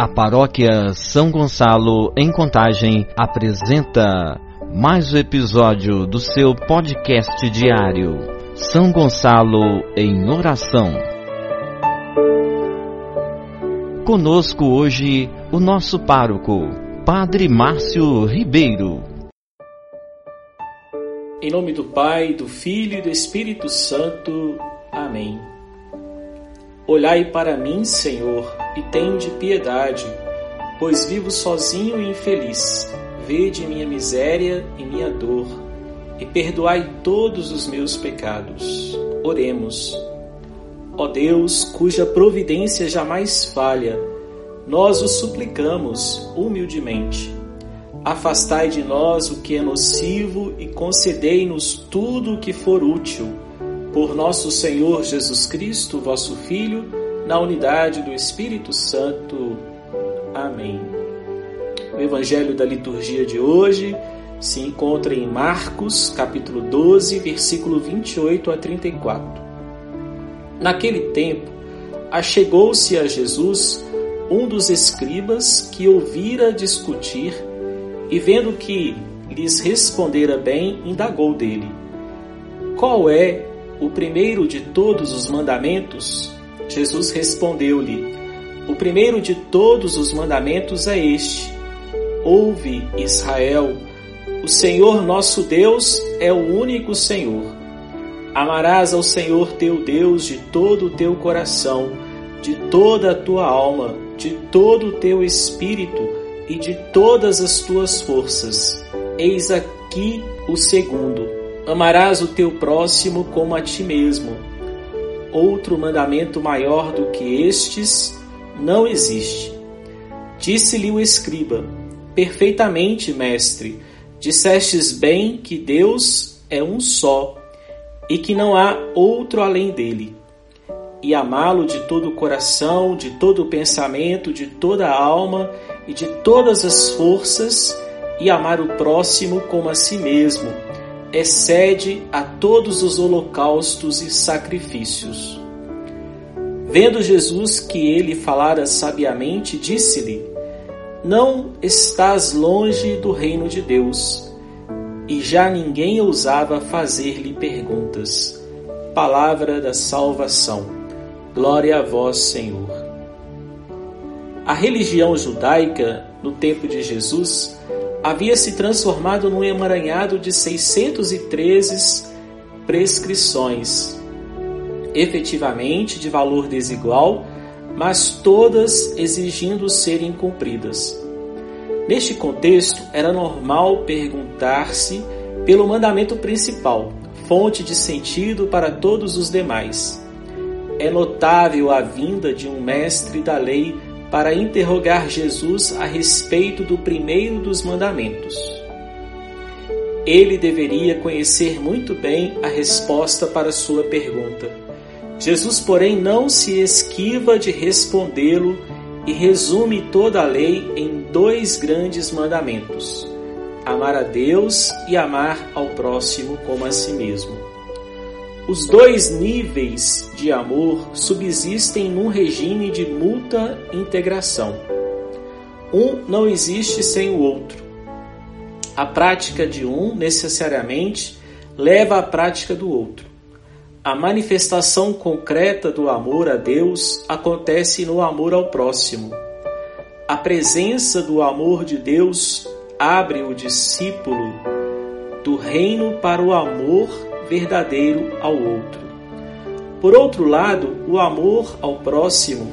A paróquia São Gonçalo, em Contagem, apresenta mais um episódio do seu podcast diário. São Gonçalo em Oração. Conosco hoje o nosso pároco, Padre Márcio Ribeiro. Em nome do Pai, do Filho e do Espírito Santo. Amém. Olhai para mim, Senhor, e tende piedade, pois vivo sozinho e infeliz. Vede minha miséria e minha dor, e perdoai todos os meus pecados. Oremos. Ó Deus, cuja providência jamais falha, nós o suplicamos humildemente. Afastai de nós o que é nocivo e concedei-nos tudo o que for útil por nosso Senhor Jesus Cristo, vosso Filho, na unidade do Espírito Santo. Amém. O Evangelho da liturgia de hoje se encontra em Marcos, capítulo 12, versículo 28 a 34. Naquele tempo, achegou-se a Jesus um dos escribas que ouvira discutir e, vendo que lhes respondera bem, indagou dele: Qual é o primeiro de todos os mandamentos? Jesus respondeu-lhe: O primeiro de todos os mandamentos é este: Ouve, Israel, o Senhor nosso Deus é o único Senhor. Amarás ao Senhor teu Deus de todo o teu coração, de toda a tua alma, de todo o teu espírito e de todas as tuas forças. Eis aqui o segundo Amarás o teu próximo como a ti mesmo. Outro mandamento maior do que estes não existe. Disse-lhe o escriba: Perfeitamente, mestre, dissestes bem que Deus é um só e que não há outro além dele. E amá-lo de todo o coração, de todo o pensamento, de toda a alma e de todas as forças, e amar o próximo como a si mesmo excede a todos os holocaustos e sacrifícios. Vendo Jesus que ele falara sabiamente, disse-lhe: Não estás longe do reino de Deus. E já ninguém ousava fazer-lhe perguntas. Palavra da salvação. Glória a vós, Senhor. A religião judaica, no tempo de Jesus, havia se transformado num emaranhado de 613 prescrições, efetivamente de valor desigual, mas todas exigindo serem cumpridas. Neste contexto, era normal perguntar-se pelo mandamento principal, fonte de sentido para todos os demais. É notável a vinda de um mestre da lei para interrogar Jesus a respeito do primeiro dos mandamentos. Ele deveria conhecer muito bem a resposta para sua pergunta. Jesus, porém, não se esquiva de respondê-lo e resume toda a lei em dois grandes mandamentos: amar a Deus e amar ao próximo como a si mesmo. Os dois níveis de amor subsistem num regime de mútua integração. Um não existe sem o outro. A prática de um necessariamente leva à prática do outro. A manifestação concreta do amor a Deus acontece no amor ao próximo. A presença do amor de Deus abre o discípulo do reino para o amor verdadeiro ao outro. Por outro lado, o amor ao próximo,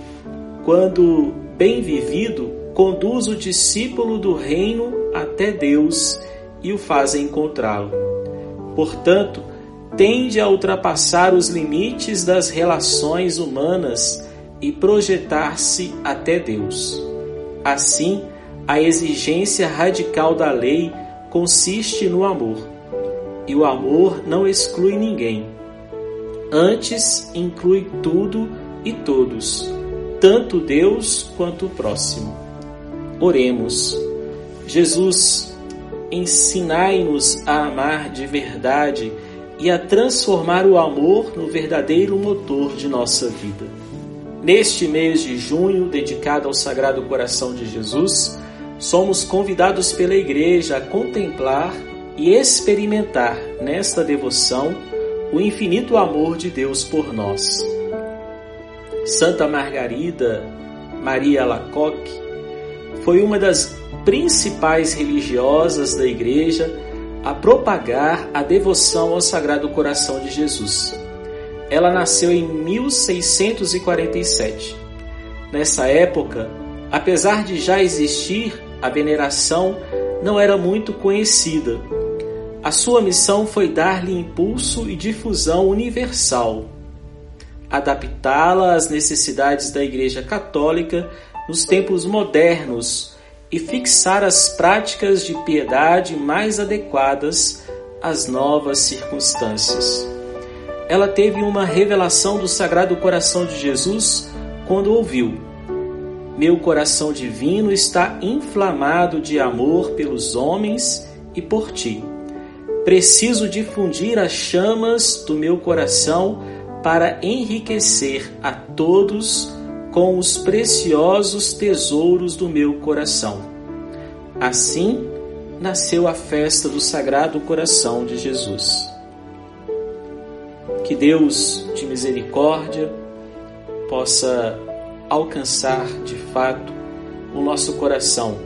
quando bem vivido, conduz o discípulo do reino até Deus e o faz encontrá-lo. Portanto, tende a ultrapassar os limites das relações humanas e projetar-se até Deus. Assim, a exigência radical da lei consiste no amor e o amor não exclui ninguém. Antes, inclui tudo e todos, tanto Deus quanto o próximo. Oremos. Jesus, ensinai-nos a amar de verdade e a transformar o amor no verdadeiro motor de nossa vida. Neste mês de junho, dedicado ao Sagrado Coração de Jesus, somos convidados pela Igreja a contemplar e experimentar nesta devoção o infinito amor de Deus por nós. Santa Margarida Maria Alacoque foi uma das principais religiosas da Igreja a propagar a devoção ao Sagrado Coração de Jesus. Ela nasceu em 1647. Nessa época, apesar de já existir a veneração, não era muito conhecida. A sua missão foi dar-lhe impulso e difusão universal, adaptá-la às necessidades da Igreja Católica nos tempos modernos e fixar as práticas de piedade mais adequadas às novas circunstâncias. Ela teve uma revelação do Sagrado Coração de Jesus quando ouviu: Meu coração divino está inflamado de amor pelos homens e por ti. Preciso difundir as chamas do meu coração para enriquecer a todos com os preciosos tesouros do meu coração. Assim nasceu a festa do Sagrado Coração de Jesus. Que Deus de misericórdia possa alcançar de fato o nosso coração,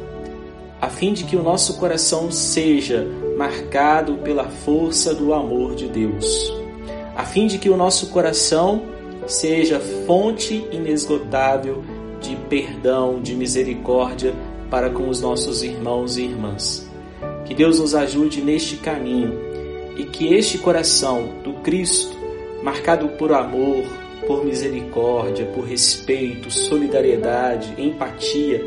a fim de que o nosso coração seja marcado pela força do amor de Deus, a fim de que o nosso coração seja fonte inesgotável de perdão, de misericórdia para com os nossos irmãos e irmãs. Que Deus nos ajude neste caminho e que este coração do Cristo, marcado por amor, por misericórdia, por respeito, solidariedade, empatia,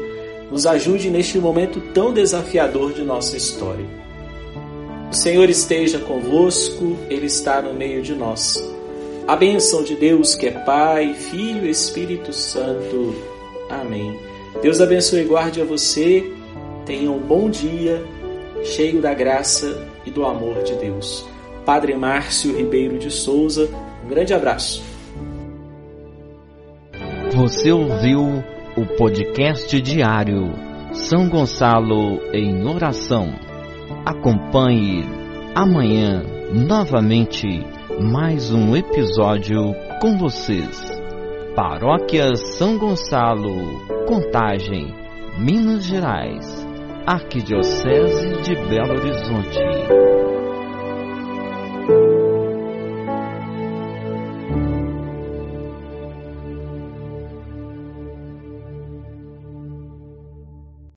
nos ajude neste momento tão desafiador de nossa história. O Senhor esteja convosco, Ele está no meio de nós. A bênção de Deus, que é Pai, Filho e Espírito Santo. Amém. Deus abençoe e guarde a você. Tenha um bom dia, cheio da graça e do amor de Deus. Padre Márcio Ribeiro de Souza, um grande abraço. Você ouviu o podcast diário São Gonçalo em Oração. Acompanhe amanhã novamente mais um episódio com vocês. Paróquia São Gonçalo, Contagem, Minas Gerais, Arquidiocese de Belo Horizonte.